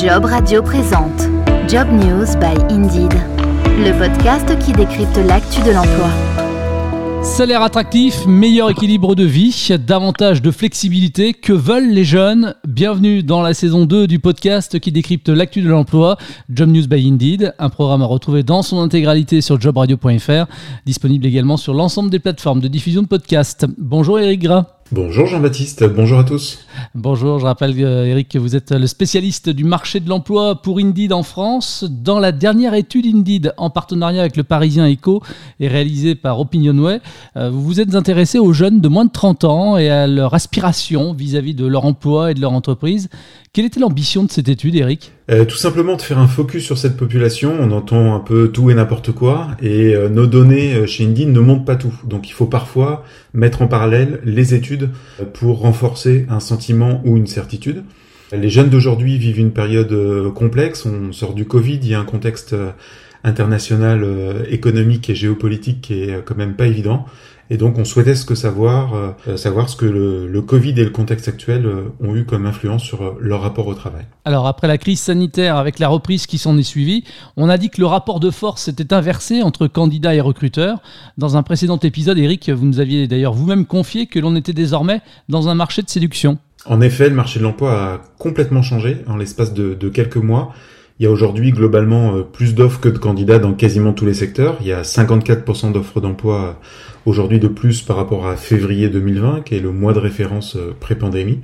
Job Radio présente Job News by Indeed, le podcast qui décrypte l'actu de l'emploi. Salaire attractif, meilleur équilibre de vie, davantage de flexibilité, que veulent les jeunes? Bienvenue dans la saison 2 du podcast qui décrypte l'actu de l'emploi, Job News by Indeed, un programme à retrouver dans son intégralité sur jobradio.fr, disponible également sur l'ensemble des plateformes de diffusion de podcasts. Bonjour Eric Gras. Bonjour Jean-Baptiste, bonjour à tous. Bonjour, je rappelle euh, Eric que vous êtes le spécialiste du marché de l'emploi pour Indeed en France. Dans la dernière étude Indeed en partenariat avec le Parisien Echo et réalisée par Opinionway, euh, vous vous êtes intéressé aux jeunes de moins de 30 ans et à leur aspiration vis-à-vis de leur emploi et de leur entreprise. Quelle était l'ambition de cette étude, Eric? Euh, Tout simplement de faire un focus sur cette population. On entend un peu tout et n'importe quoi, et euh, nos données euh, chez Indeed ne montrent pas tout. Donc il faut parfois mettre en parallèle les études pour renforcer un sentiment ou une certitude. Les jeunes d'aujourd'hui vivent une période complexe. On sort du Covid, il y a un contexte international économique et géopolitique qui est quand même pas évident. Et donc on souhaitait ce que savoir, euh, savoir ce que le, Covid et le contexte actuel euh, ont eu comme influence sur euh, leur rapport au travail. Alors après la crise sanitaire, avec la reprise qui s'en est suivie, on a dit que le rapport de force s'était inversé entre candidats et recruteurs. Dans un précédent épisode, Eric, vous nous aviez d'ailleurs vous-même confié que l'on était désormais dans un marché de séduction. En effet, le marché de l'emploi a complètement changé en l'espace de, de quelques mois. Il y a aujourd'hui globalement plus d'offres que de candidats dans quasiment tous les secteurs. Il y a 54% d'offres d'emploi aujourd'hui de plus par rapport à février 2020, qui est le mois de référence euh, pré-pandémie.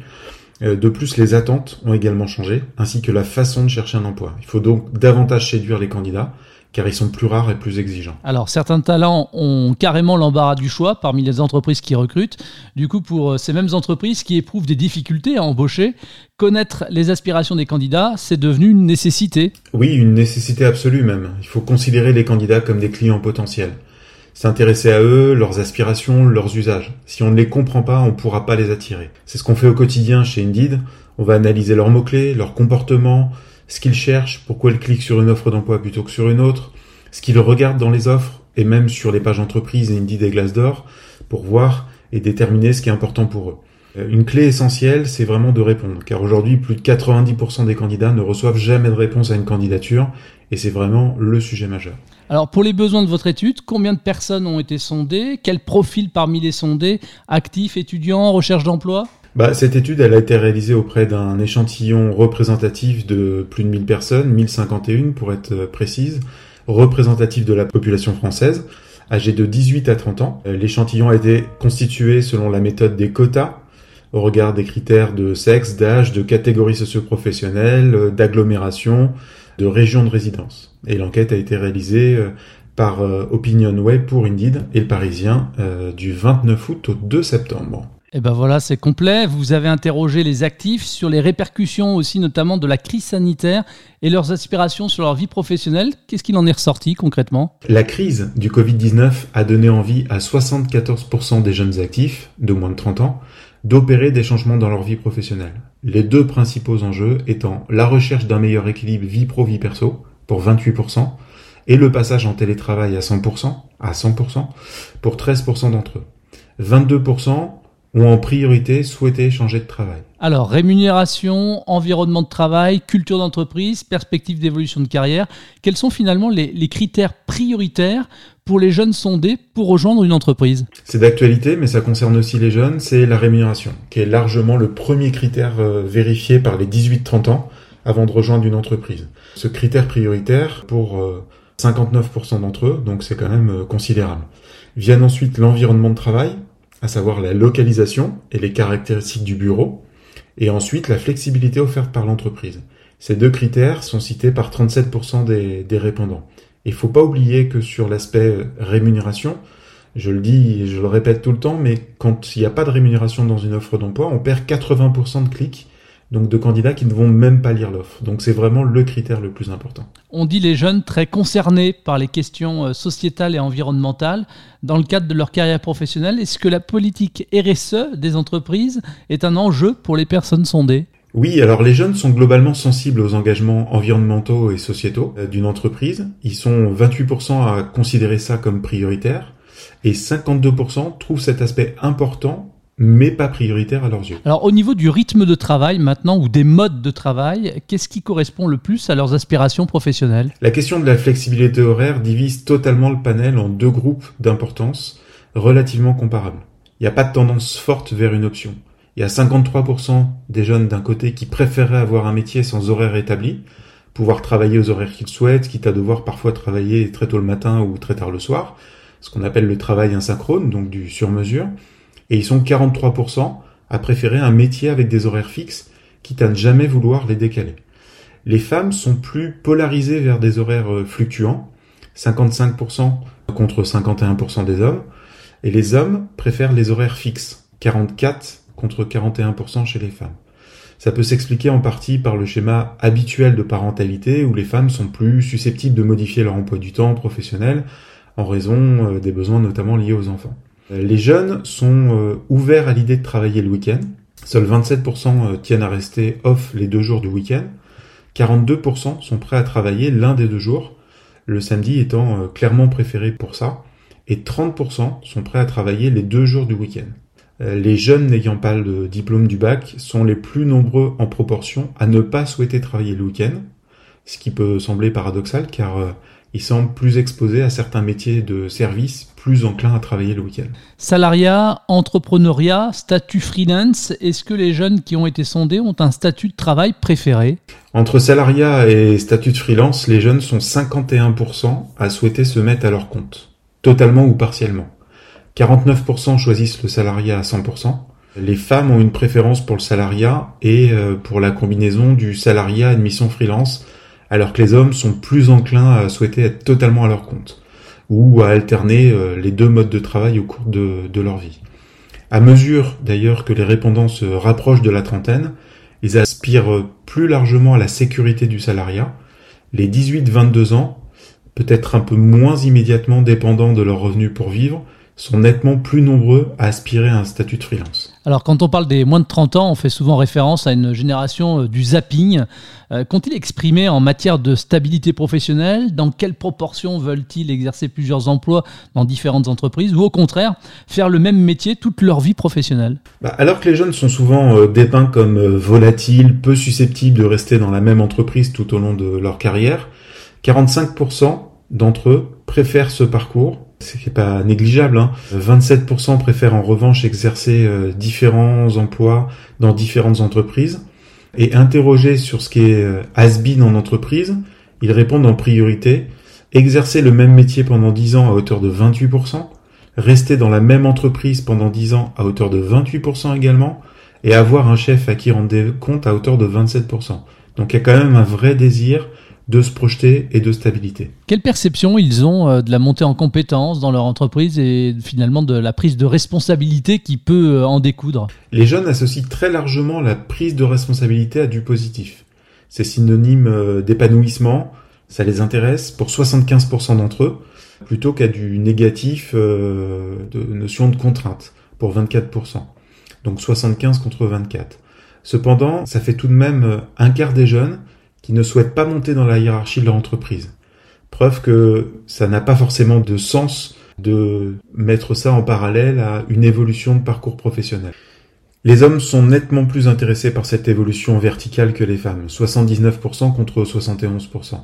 Euh, de plus, les attentes ont également changé, ainsi que la façon de chercher un emploi. Il faut donc davantage séduire les candidats, car ils sont plus rares et plus exigeants. Alors, certains talents ont carrément l'embarras du choix parmi les entreprises qui recrutent. Du coup, pour euh, ces mêmes entreprises qui éprouvent des difficultés à embaucher, connaître les aspirations des candidats, c'est devenu une nécessité. Oui, une nécessité absolue même. Il faut considérer les candidats comme des clients potentiels s'intéresser à eux, leurs aspirations, leurs usages. Si on ne les comprend pas, on ne pourra pas les attirer. C'est ce qu'on fait au quotidien chez Indeed. On va analyser leurs mots-clés, leurs comportements, ce qu'ils cherchent, pourquoi ils cliquent sur une offre d'emploi plutôt que sur une autre, ce qu'ils regardent dans les offres et même sur les pages entreprises Indeed et Glassdoor pour voir et déterminer ce qui est important pour eux. Euh, une clé essentielle, c'est vraiment de répondre, car aujourd'hui, plus de 90% des candidats ne reçoivent jamais de réponse à une candidature, et c'est vraiment le sujet majeur. Alors, pour les besoins de votre étude, combien de personnes ont été sondées? Quel profil parmi les sondés? Actifs, étudiants, recherche d'emploi? Bah, cette étude, a été réalisée auprès d'un échantillon représentatif de plus de 1000 personnes, 1051 pour être euh, précise, représentatif de la population française, âgée de 18 à 30 ans. Euh, l'échantillon a été constitué selon la méthode des quotas, au regard des critères de sexe, d'âge, de catégorie socio-professionnelle, euh, d'agglomération, de région de résidence. Et l'enquête a été réalisée par OpinionWay pour Indeed et le Parisien du 29 août au 2 septembre. Et ben voilà, c'est complet. Vous avez interrogé les actifs sur les répercussions aussi, notamment de la crise sanitaire et leurs aspirations sur leur vie professionnelle. Qu'est-ce qu'il en est ressorti concrètement? La crise du Covid-19 a donné envie à 74% des jeunes actifs de moins de 30 ans d'opérer des changements dans leur vie professionnelle. Les deux principaux enjeux étant la recherche d'un meilleur équilibre vie pro-vie perso pour 28% et le passage en télétravail à 100%, à 100% pour 13% d'entre eux. 22% ont en priorité souhaité changer de travail. Alors, rémunération, environnement de travail, culture d'entreprise, perspective d'évolution de carrière, quels sont finalement les, les, critères prioritaires pour les jeunes sondés pour rejoindre une entreprise? C'est d'actualité, mais ça concerne aussi les jeunes, c'est la rémunération, qui est largement le premier critère euh, vérifié par les 18-30 ans avant de rejoindre une entreprise. Ce critère prioritaire, pour 59% euh, d'entre eux, donc c'est quand même euh, considérable. Viennent ensuite l'environnement de travail, à savoir la localisation et les caractéristiques du bureau, et ensuite la flexibilité offerte par l'entreprise. Ces deux critères sont cités par 37% des, répondants. Il faut pas oublier que sur l'aspect rémunération, je le dis et je le répète tout le temps, mais quand il n'y a pas de rémunération dans une offre d'emploi, on perd 80% de clics donc de candidats qui ne vont même pas lire l'offre. Donc c'est vraiment le critère le plus important. On dit les jeunes très concernés par les questions euh, sociétales et environnementales dans le cadre de leur carrière professionnelle. Est-ce que la politique RSE des entreprises est un enjeu pour les personnes sondées? Oui, alors les jeunes sont globalement sensibles aux engagements environnementaux et sociétaux euh, d'une entreprise. Ils sont 28% à considérer ça comme prioritaire et 52% trouvent cet aspect important mais pas prioritaire à leurs yeux. Alors au niveau du rythme de travail maintenant ou des modes de travail, qu'est-ce qui correspond le plus à leurs aspirations professionnelles? La question de la flexibilité horaire divise totalement le panel en deux groupes d'importance relativement comparables. Il n'y a pas de tendance forte vers une option. Il y a 53% des jeunes d'un côté qui préféraient avoir un métier sans horaire établi, pouvoir travailler aux horaires qu'ils souhaitent, quitte à devoir parfois travailler très tôt le matin ou très tard le soir, ce qu'on appelle le travail asynchrone, donc du sur-mesure. Et ils sont 43% à préférer un métier avec des horaires fixes, quitte à ne jamais vouloir les décaler. Les femmes sont plus polarisées vers des horaires euh, fluctuants, 55% contre 51% des hommes, et les hommes préfèrent les horaires fixes, 44 contre 41% chez les femmes. Ça peut s'expliquer en partie par le schéma habituel de parentalité où les femmes sont plus susceptibles de modifier leur emploi du temps professionnel en raison euh, des besoins notamment liés aux enfants. Euh, les jeunes sont euh, ouverts à l'idée de travailler le week-end. Seuls 27% tiennent à rester off les deux jours du week-end. 42% sont prêts à travailler l'un des deux jours, le samedi étant clairement préféré pour ça. Et 30% sont prêts à travailler les deux jours du week-end. Les jeunes n'ayant pas le diplôme du bac sont les plus nombreux en proportion à ne pas souhaiter travailler le week-end, ce qui peut sembler paradoxal car ils semblent plus exposés à certains métiers de service, plus enclins à travailler le week-end. Salariat, entrepreneuriat, statut freelance, est-ce que les jeunes qui ont été sondés ont un statut de travail préféré? Entre salariat et statut de freelance, les jeunes sont 51% à souhaiter se mettre à leur compte, totalement ou partiellement. 49% choisissent le salariat à 100%. Les femmes ont une préférence pour le salariat et euh, pour la combinaison du salariat admission freelance alors que les hommes sont plus enclins à souhaiter être totalement à leur compte, ou à alterner euh, les deux modes de travail au cours de, leur vie. À mesure d'ailleurs que les répondants se rapprochent de la trentaine, ils aspirent plus largement à la sécurité du salariat. Les 18-22 ans, peut-être un peu moins immédiatement dépendants de leurs revenus pour vivre, sont nettement plus nombreux à aspirer à un statut de freelance. Alors quand on parle des moins de 30 ans, on fait souvent référence à une génération euh, du zapping. Euh, qu'ont-ils exprimé en matière de stabilité professionnelle? Dans quelle proportion veulent-ils exercer plusieurs emplois dans différentes entreprises? Ou au contraire, faire le même métier toute leur vie professionnelle? Bah, Alors que les jeunes sont souvent euh, dépeints comme volatiles, peu susceptibles de rester dans la même entreprise tout au long de leur carrière, 45% d'entre eux préfèrent ce parcours c'est pas négligeable. Hein. 27% préfèrent en revanche exercer euh, différents emplois dans différentes entreprises. Et interrogés sur ce qui est euh, en entreprise, ils répondent en priorité exercer le même métier pendant 10 ans à hauteur de 28%, rester dans la même entreprise pendant 10 ans à hauteur de 28% également, et avoir un chef à qui rendre compte à hauteur de 27%. Donc il y a quand même un vrai désir de se projeter et de stabilité. Quelle perception ils ont euh, de la montée en compétences dans leur entreprise et finalement de la prise de responsabilité qui peut euh, en découdre? Les jeunes associent très largement la prise de responsabilité à du positif. C'est synonyme euh, d'épanouissement, ça les intéresse pour 75% d'entre eux, plutôt qu'à du négatif de notion de contrainte pour 24%. Donc 75 contre 24. Cependant, ça fait tout de même un quart des jeunes qui ne souhaitent pas monter dans la hiérarchie de leur entreprise. Preuve que ça n'a pas forcément de sens de mettre ça en parallèle à une évolution de parcours professionnel. Les hommes sont nettement plus intéressés par cette évolution verticale que les femmes, 79% contre 71%.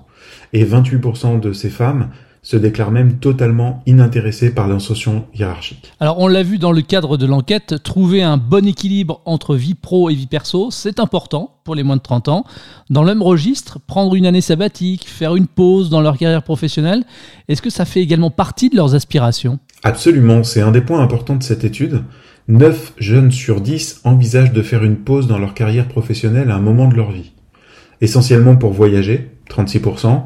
Et 28% de ces femmes se déclarent même totalement inintéressés par l'insertion hiérarchique. Alors on l'a vu dans le cadre de l'enquête, trouver un bon équilibre entre vie pro et vie perso, c'est important pour les moins de 30 ans. Dans le même registre, prendre une année sabbatique, faire une pause dans leur carrière professionnelle, est-ce que ça fait également partie de leurs aspirations? Absolument, c'est un des points importants de cette étude. 9 jeunes sur 10 envisagent de faire une pause dans leur carrière professionnelle à un moment de leur vie. Essentiellement pour voyager, 36%,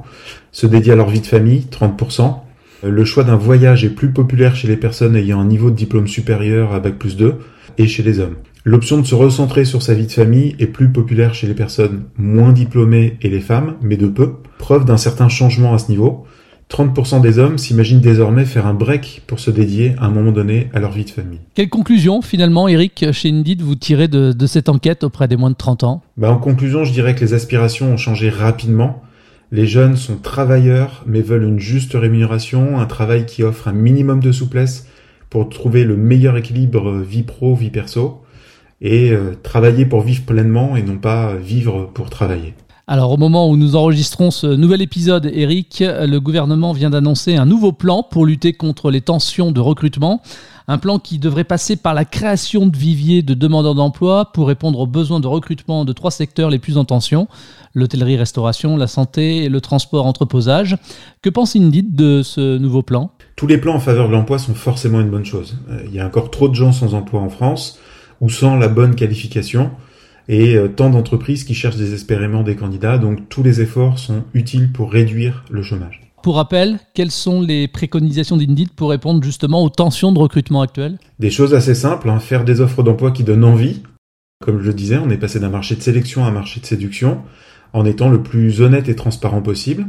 se dédier à leur vie de famille, 30%. Le choix d'un voyage est plus populaire chez les personnes ayant un niveau de diplôme supérieur à Bac plus 2 et chez les hommes. L'option de se recentrer sur sa vie de famille est plus populaire chez les personnes moins diplômées et les femmes, mais de peu. Preuve d'un certain changement à ce niveau. 30% des hommes s'imaginent désormais faire un break pour se dédier à un moment donné à leur vie de famille. Quelle conclusion finalement, Eric, chez Indeed, vous tirez de, cette enquête auprès des moins de 30 ans? Bah, En conclusion, je dirais que les aspirations ont changé rapidement. Les jeunes sont travailleurs mais veulent une juste rémunération, un travail qui offre un minimum de souplesse, pour trouver le meilleur équilibre vie pro, vie perso, et euh, travailler pour vivre pleinement et non pas vivre pour travailler. Alors au moment où nous enregistrons ce nouvel épisode, Eric, le gouvernement vient d'annoncer un nouveau plan pour lutter contre les tensions de recrutement. Un plan qui devrait passer par la création de viviers de demandeurs d'emploi pour répondre aux besoins de recrutement de trois secteurs les plus en tension, l'hôtellerie-restauration, la santé et le transport-entreposage. Que pense Indeed de ce nouveau plan? Tous les plans en faveur de l'emploi sont forcément une bonne chose. Euh, il y a encore trop de gens sans emploi en France ou sans la bonne qualification et euh, tant d'entreprises qui cherchent désespérément des candidats, donc tous les efforts sont utiles pour réduire le chômage. Pour rappel, quelles sont les préconisations d'Indeed pour répondre justement aux tensions de recrutement actuelles? Des choses assez simples, hein. faire des offres d'emploi qui donnent envie. Comme je le disais, on est passé d'un marché de sélection à un marché de séduction en étant le plus honnête et transparent possible.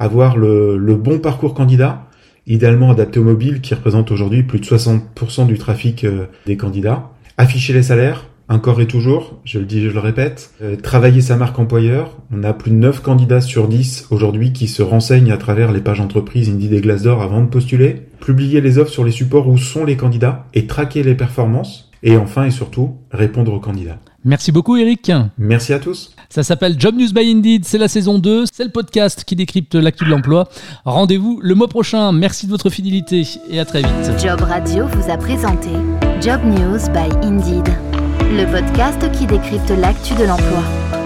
Avoir le, le bon parcours candidat, idéalement adapté aux mobiles qui représente aujourd'hui plus de 60% du trafic euh, des candidats. Afficher les salaires, encore et toujours, je le dis, je le répète, euh, travailler sa marque employeur. On a plus de 9 candidats sur 10 aujourd'hui qui se renseignent à travers les pages entreprises Indeed et Glassdoor avant de postuler. Publier les offres sur les supports où sont les candidats et traquer les performances. Et enfin et surtout, répondre aux candidats. Merci beaucoup Eric. Merci à tous. Ça s'appelle Job News by Indeed, c'est la saison 2, c'est le podcast qui décrypte l'actu de l'emploi. Rendez-vous le mois prochain, merci de votre fidélité et à très vite. Job Radio vous a présenté Job News by Indeed le podcast qui décrypte l'actu de l'emploi.